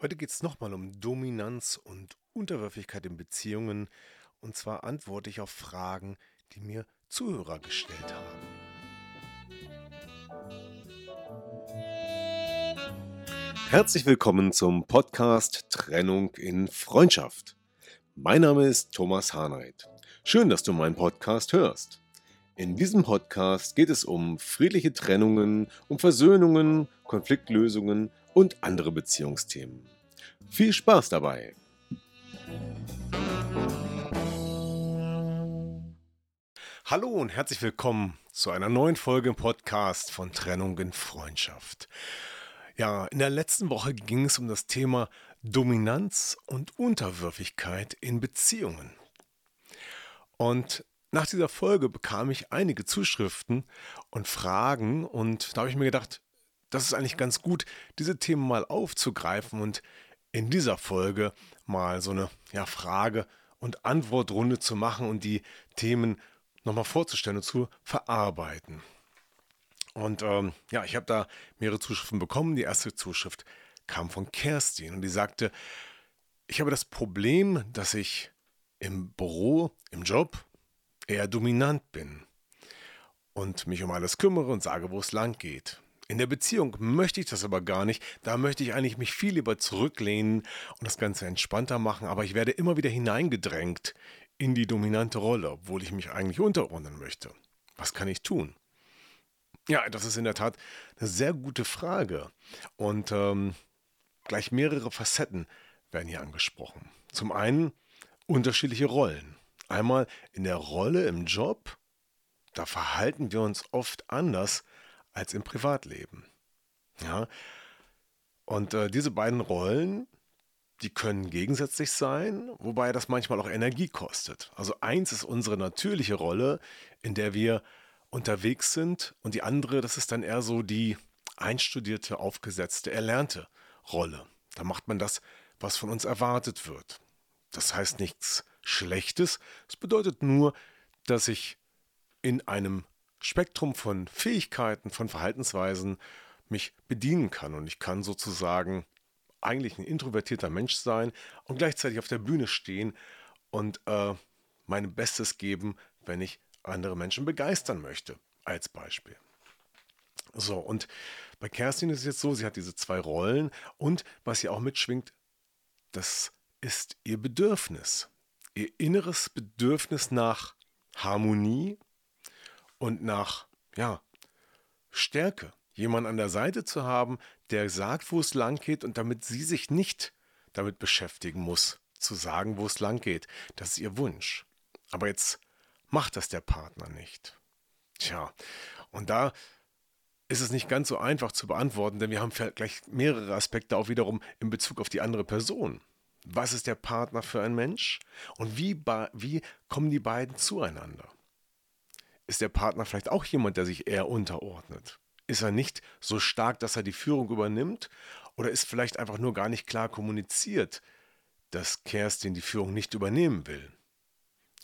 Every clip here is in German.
Heute geht es nochmal um Dominanz und Unterwürfigkeit in Beziehungen. Und zwar antworte ich auf Fragen, die mir Zuhörer gestellt haben. Herzlich willkommen zum Podcast Trennung in Freundschaft. Mein Name ist Thomas Hahnreit. Schön, dass du meinen Podcast hörst. In diesem Podcast geht es um friedliche Trennungen, um Versöhnungen, Konfliktlösungen und andere Beziehungsthemen. Viel Spaß dabei! Hallo und herzlich willkommen zu einer neuen Folge im Podcast von Trennung in Freundschaft. Ja, in der letzten Woche ging es um das Thema Dominanz und Unterwürfigkeit in Beziehungen. Und nach dieser Folge bekam ich einige Zuschriften und Fragen und da habe ich mir gedacht, das ist eigentlich ganz gut, diese Themen mal aufzugreifen und in dieser Folge mal so eine ja, Frage- und Antwortrunde zu machen und die Themen nochmal vorzustellen und zu verarbeiten. Und ähm, ja, ich habe da mehrere Zuschriften bekommen. Die erste Zuschrift kam von Kerstin und die sagte, ich habe das Problem, dass ich im Büro, im Job eher dominant bin und mich um alles kümmere und sage, wo es lang geht. In der Beziehung möchte ich das aber gar nicht. Da möchte ich eigentlich mich viel lieber zurücklehnen und das Ganze entspannter machen, aber ich werde immer wieder hineingedrängt in die dominante Rolle, obwohl ich mich eigentlich unterordnen möchte. Was kann ich tun? Ja, das ist in der Tat eine sehr gute Frage. Und ähm, gleich mehrere Facetten werden hier angesprochen. Zum einen unterschiedliche Rollen. Einmal in der Rolle im Job, da verhalten wir uns oft anders als im Privatleben. Ja. Und äh, diese beiden Rollen, die können gegensätzlich sein, wobei das manchmal auch Energie kostet. Also eins ist unsere natürliche Rolle, in der wir unterwegs sind und die andere, das ist dann eher so die einstudierte, aufgesetzte, erlernte Rolle. Da macht man das, was von uns erwartet wird. Das heißt nichts Schlechtes, es bedeutet nur, dass ich in einem Spektrum von Fähigkeiten, von Verhaltensweisen mich bedienen kann und ich kann sozusagen eigentlich ein introvertierter Mensch sein und gleichzeitig auf der Bühne stehen und äh, mein Bestes geben, wenn ich andere Menschen begeistern möchte, als Beispiel. So, und bei Kerstin ist es jetzt so, sie hat diese zwei Rollen und was sie auch mitschwingt, das ist ihr Bedürfnis, ihr inneres Bedürfnis nach Harmonie und nach, ja, Stärke jemanden an der Seite zu haben, der sagt, wo es lang geht und damit sie sich nicht damit beschäftigen muss, zu sagen, wo es lang geht. Das ist ihr Wunsch. Aber jetzt macht das der Partner nicht. Tja, und da ist es nicht ganz so einfach zu beantworten, denn wir haben gleich mehrere Aspekte auch wiederum in Bezug auf die andere Person. Was ist der Partner für ein Mensch? Und wie, wie kommen die beiden zueinander? Ist der Partner vielleicht auch jemand, der sich eher unterordnet? Ist er nicht so stark, dass er die Führung übernimmt? Oder ist vielleicht einfach nur gar nicht klar kommuniziert, dass Kerstin die Führung nicht übernehmen will?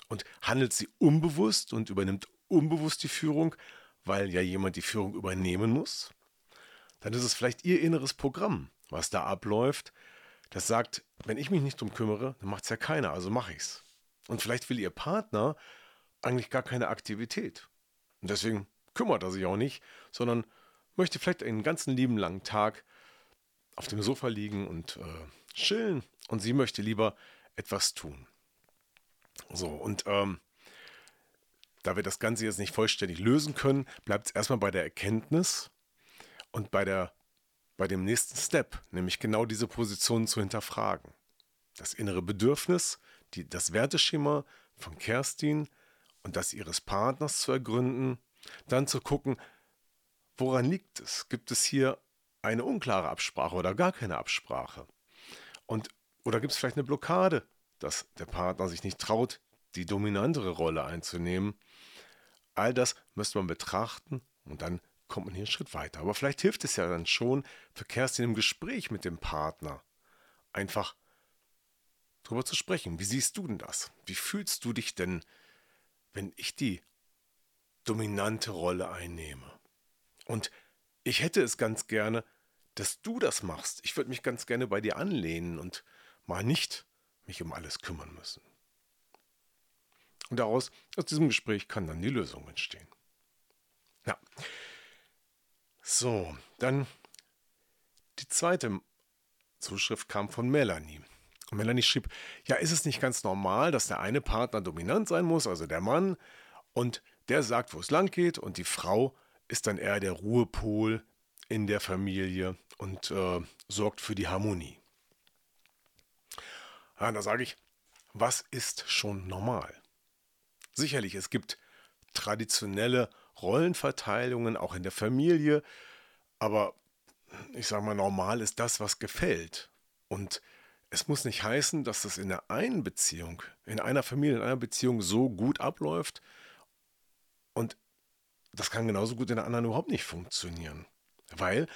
Und handelt sie unbewusst und übernimmt unbewusst die Führung, weil ja jemand die Führung übernehmen muss? Dann ist es vielleicht ihr inneres Programm, was da abläuft, das sagt, wenn ich mich nicht drum kümmere, dann macht es ja keiner, also mache ich's. Und vielleicht will ihr Partner eigentlich gar keine Aktivität. Und deswegen kümmert er sich auch nicht, sondern möchte vielleicht einen ganzen lieben langen Tag auf dem Sofa liegen und äh, chillen und sie möchte lieber etwas tun. So, und ähm, da wir das Ganze jetzt nicht vollständig lösen können, bleibt es erstmal bei der Erkenntnis und bei, der, bei dem nächsten Step, nämlich genau diese Position zu hinterfragen. Das innere Bedürfnis, die, das Werteschema von Kerstin und das ihres Partners zu ergründen dann zu gucken, woran liegt es? Gibt es hier eine unklare Absprache oder gar keine Absprache? Und, oder gibt es vielleicht eine Blockade, dass der Partner sich nicht traut, die dominantere Rolle einzunehmen? All das müsste man betrachten und dann kommt man hier einen Schritt weiter. Aber vielleicht hilft es ja dann schon für Kerstin im Gespräch mit dem Partner einfach drüber zu sprechen. Wie siehst du denn das? Wie fühlst du dich denn, wenn ich die dominante Rolle einnehme? Und ich hätte es ganz gerne, dass du das machst. Ich würde mich ganz gerne bei dir anlehnen und mal nicht mich um alles kümmern müssen. Und daraus, aus diesem Gespräch, kann dann die Lösung entstehen. Ja. So, dann die zweite Zuschrift kam von Melanie. Melanie schrieb, ja, ist es nicht ganz normal, dass der eine Partner dominant sein muss, also der Mann, und der sagt, wo es lang geht, und die Frau ist dann eher der Ruhepol in der Familie und äh, sorgt für die Harmonie. Ja, da sage ich, was ist schon normal? Sicherlich, es gibt traditionelle Rollenverteilungen auch in der Familie, aber ich sage mal, normal ist das, was gefällt. Und es muss nicht heißen, dass das in der einen Beziehung, in einer Familie, in einer Beziehung so gut abläuft und das kann genauso gut in der anderen überhaupt nicht funktionieren. Weil,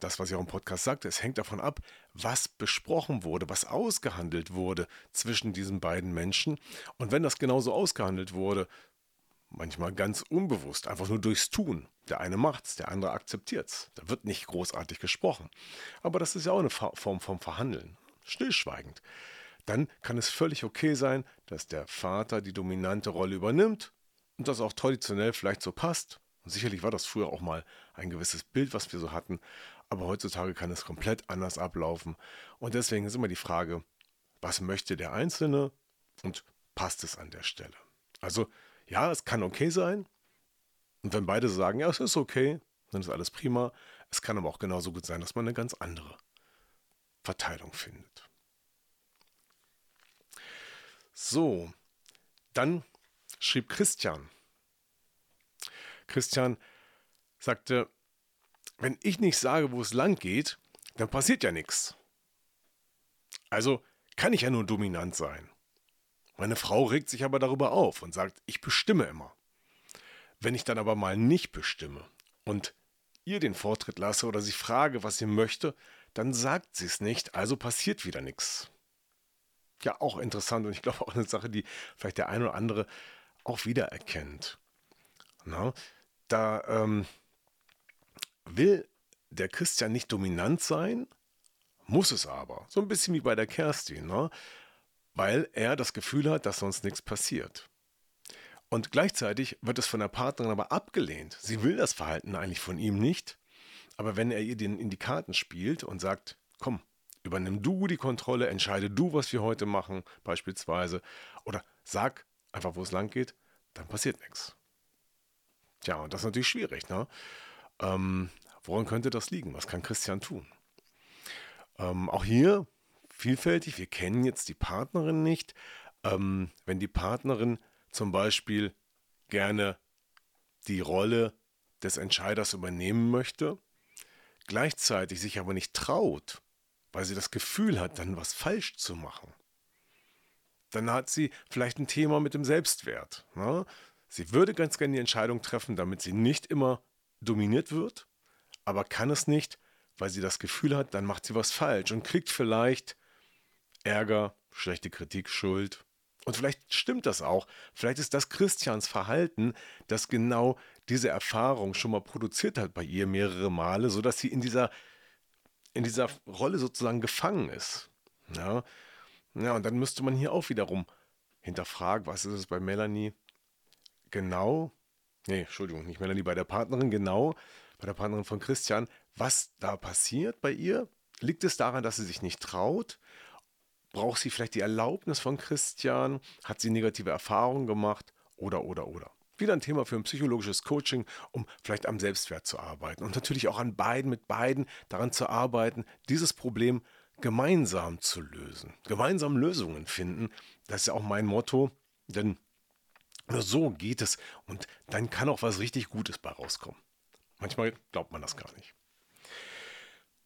das, was ich auch im Podcast sagte, es hängt davon ab, was besprochen wurde, was ausgehandelt wurde zwischen diesen beiden Menschen. Und wenn das genauso ausgehandelt wurde, manchmal ganz unbewusst, einfach nur durchs Tun. Der eine macht's, der andere akzeptiert's. Da wird nicht großartig gesprochen. Aber das ist ja auch eine Form vom Verhandeln. Stillschweigend. Dann kann es völlig okay sein, dass der Vater die dominante Rolle übernimmt und das auch traditionell vielleicht so passt. Und sicherlich war das früher auch mal ein gewisses Bild, was wir so hatten. Aber heutzutage kann es komplett anders ablaufen. Und deswegen ist immer die Frage, was möchte der Einzelne und passt es an der Stelle? Also ja, es kann okay sein. Und wenn beide sagen, ja, es ist okay, dann ist alles prima. Es kann aber auch genauso gut sein, dass man eine ganz andere Verteilung findet. So, dann schrieb Christian. Christian sagte, wenn ich nicht sage, wo es lang geht, dann passiert ja nichts. Also kann ich ja nur dominant sein. Meine Frau regt sich aber darüber auf und sagt, ich bestimme immer. Wenn ich dann aber mal nicht bestimme und ihr den Vortritt lasse oder sie frage, was sie möchte, dann sagt sie es nicht, also passiert wieder nichts. Ja, auch interessant und ich glaube auch eine Sache, die vielleicht der eine oder andere auch wiedererkennt. Na, da ähm, will der Christian nicht dominant sein, muss es aber. So ein bisschen wie bei der Kerstin. Ne? weil er das Gefühl hat, dass sonst nichts passiert. Und gleichzeitig wird es von der Partnerin aber abgelehnt. Sie will das Verhalten eigentlich von ihm nicht, aber wenn er ihr den in die Karten spielt und sagt, komm, übernimm du die Kontrolle, entscheide du, was wir heute machen, beispielsweise, oder sag einfach, wo es lang geht, dann passiert nichts. Tja, und das ist natürlich schwierig, ne? Ähm, woran könnte das liegen? Was kann Christian tun? Ähm, auch hier vielfältig. Wir kennen jetzt die Partnerin nicht. Ähm, wenn die Partnerin zum Beispiel gerne die Rolle des Entscheiders übernehmen möchte, gleichzeitig sich aber nicht traut, weil sie das Gefühl hat, dann was falsch zu machen, dann hat sie vielleicht ein Thema mit dem Selbstwert. Ne? Sie würde ganz gerne die Entscheidung treffen, damit sie nicht immer dominiert wird, aber kann es nicht, weil sie das Gefühl hat, dann macht sie was falsch und kriegt vielleicht Ärger, schlechte Kritik, Schuld. Und vielleicht stimmt das auch. Vielleicht ist das Christians Verhalten, das genau diese Erfahrung schon mal produziert hat bei ihr mehrere Male, sodass sie in dieser, in dieser Rolle sozusagen gefangen ist. Ja. ja, und dann müsste man hier auch wiederum hinterfragen, was ist es bei Melanie genau, nee, Entschuldigung, nicht Melanie, bei der Partnerin genau, bei der Partnerin von Christian, was da passiert bei ihr? Liegt es daran, dass sie sich nicht traut? Braucht sie vielleicht die Erlaubnis von Christian? Hat sie negative Erfahrungen gemacht? Oder, oder, oder. Wieder ein Thema für ein psychologisches Coaching, um vielleicht am Selbstwert zu arbeiten. Und natürlich auch an beiden, mit beiden daran zu arbeiten, dieses Problem gemeinsam zu lösen. Gemeinsam Lösungen finden. Das ist ja auch mein Motto. Denn nur so geht es. Und dann kann auch was richtig Gutes bei rauskommen. Manchmal glaubt man das gar nicht.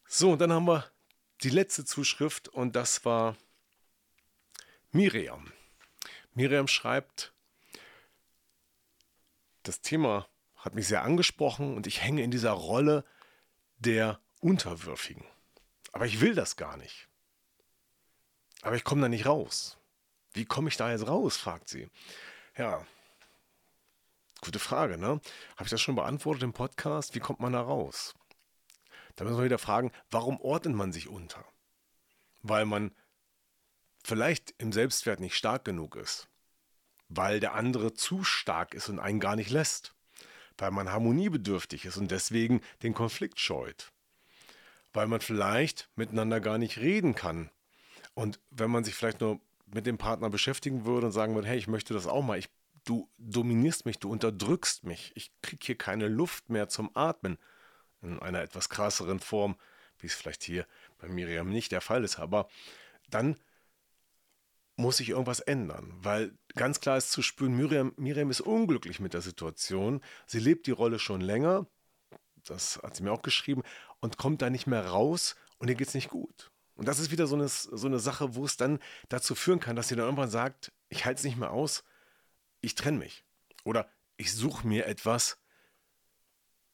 So, und dann haben wir die letzte Zuschrift und das war Miriam. Miriam schreibt, das Thema hat mich sehr angesprochen und ich hänge in dieser Rolle der Unterwürfigen. Aber ich will das gar nicht. Aber ich komme da nicht raus. Wie komme ich da jetzt raus? fragt sie. Ja, gute Frage, ne? Habe ich das schon beantwortet im Podcast? Wie kommt man da raus? Da müssen wir wieder fragen, warum ordnet man sich unter? Weil man vielleicht im Selbstwert nicht stark genug ist. Weil der andere zu stark ist und einen gar nicht lässt. Weil man harmoniebedürftig ist und deswegen den Konflikt scheut. Weil man vielleicht miteinander gar nicht reden kann. Und wenn man sich vielleicht nur mit dem Partner beschäftigen würde und sagen würde, hey, ich möchte das auch mal, ich, du dominierst mich, du unterdrückst mich, ich kriege hier keine Luft mehr zum Atmen, in einer etwas krasseren Form, wie es vielleicht hier bei Miriam nicht der Fall ist, aber dann muss sich irgendwas ändern, weil ganz klar ist zu spüren, Miriam, Miriam ist unglücklich mit der Situation, sie lebt die Rolle schon länger, das hat sie mir auch geschrieben, und kommt da nicht mehr raus und ihr geht es nicht gut. Und das ist wieder so eine, so eine Sache, wo es dann dazu führen kann, dass sie dann irgendwann sagt, ich halte es nicht mehr aus, ich trenne mich. Oder ich suche mir etwas,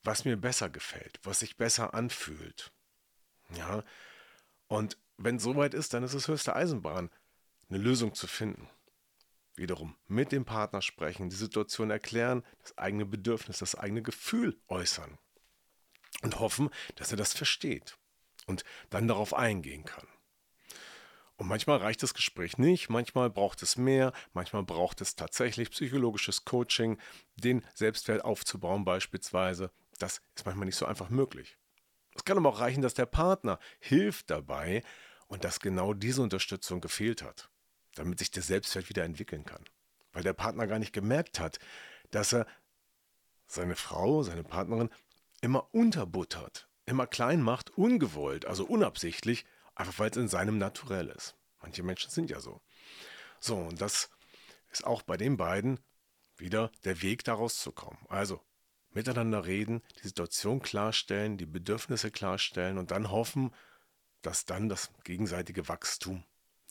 was mir besser gefällt, was sich besser anfühlt. Ja, und wenn es soweit ist, dann ist es höchste Eisenbahn, eine Lösung zu finden. Wiederum mit dem Partner sprechen, die Situation erklären, das eigene Bedürfnis, das eigene Gefühl äußern und hoffen, dass er das versteht und dann darauf eingehen kann. Und manchmal reicht das Gespräch nicht, manchmal braucht es mehr, manchmal braucht es tatsächlich psychologisches Coaching, den Selbstwert aufzubauen beispielsweise. Das ist manchmal nicht so einfach möglich. Es kann aber auch reichen, dass der Partner hilft dabei und dass genau diese Unterstützung gefehlt hat, damit sich der Selbstwert wieder entwickeln kann. Weil der Partner gar nicht gemerkt hat, dass er seine Frau, seine Partnerin immer unterbuttert, immer klein macht, ungewollt, also unabsichtlich, einfach weil es in seinem Naturell ist. Manche Menschen sind ja so. So, und das ist auch bei den beiden wieder der Weg daraus zu kommen. Also miteinander reden, die Situation klarstellen, die Bedürfnisse klarstellen und dann hoffen, dass dann das gegenseitige Wachstum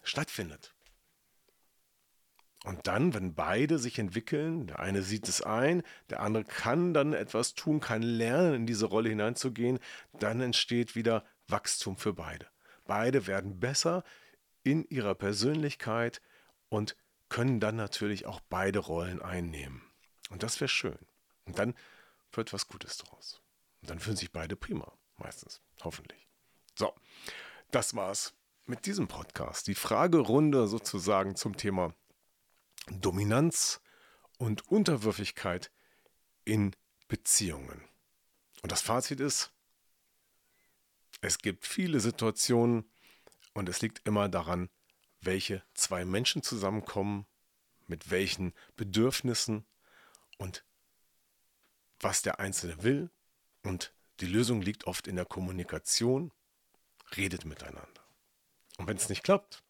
stattfindet. Und dann, wenn beide sich entwickeln, der eine sieht es ein, der andere kann dann etwas tun, kann lernen, in diese Rolle hineinzugehen, dann entsteht wieder Wachstum für beide. Beide werden besser in ihrer Persönlichkeit und können dann natürlich auch beide Rollen einnehmen. Und das wäre schön. Und dann wird was Gutes draus. Und dann fühlen sich beide prima, meistens, hoffentlich. So, das war's mit diesem Podcast. Die Fragerunde sozusagen zum Thema Dominanz und Unterwürfigkeit in Beziehungen. Und das Fazit ist, es gibt viele Situationen und es liegt immer daran, welche zwei Menschen zusammenkommen, mit welchen Bedürfnissen und was der Einzelne will. Und die Lösung liegt oft in der Kommunikation. Redet miteinander. Und wenn es nicht klappt,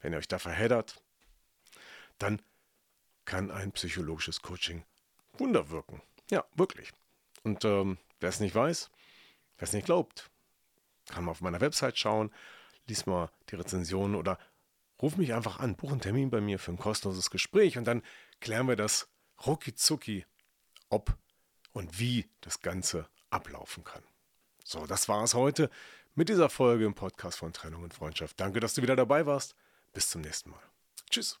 wenn ihr euch da verheddert, dann kann ein psychologisches Coaching Wunder wirken. Ja, wirklich. Und ähm, wer es nicht weiß, wer es nicht glaubt, kann mal auf meiner Website schauen, lies mal die Rezensionen oder ruf mich einfach an, buch einen Termin bei mir für ein kostenloses Gespräch und dann klären wir das rucki ob und wie das Ganze ablaufen kann. So, das war es heute mit dieser Folge im Podcast von Trennung und Freundschaft. Danke, dass du wieder dabei warst. Bis zum nächsten Mal. Tschüss.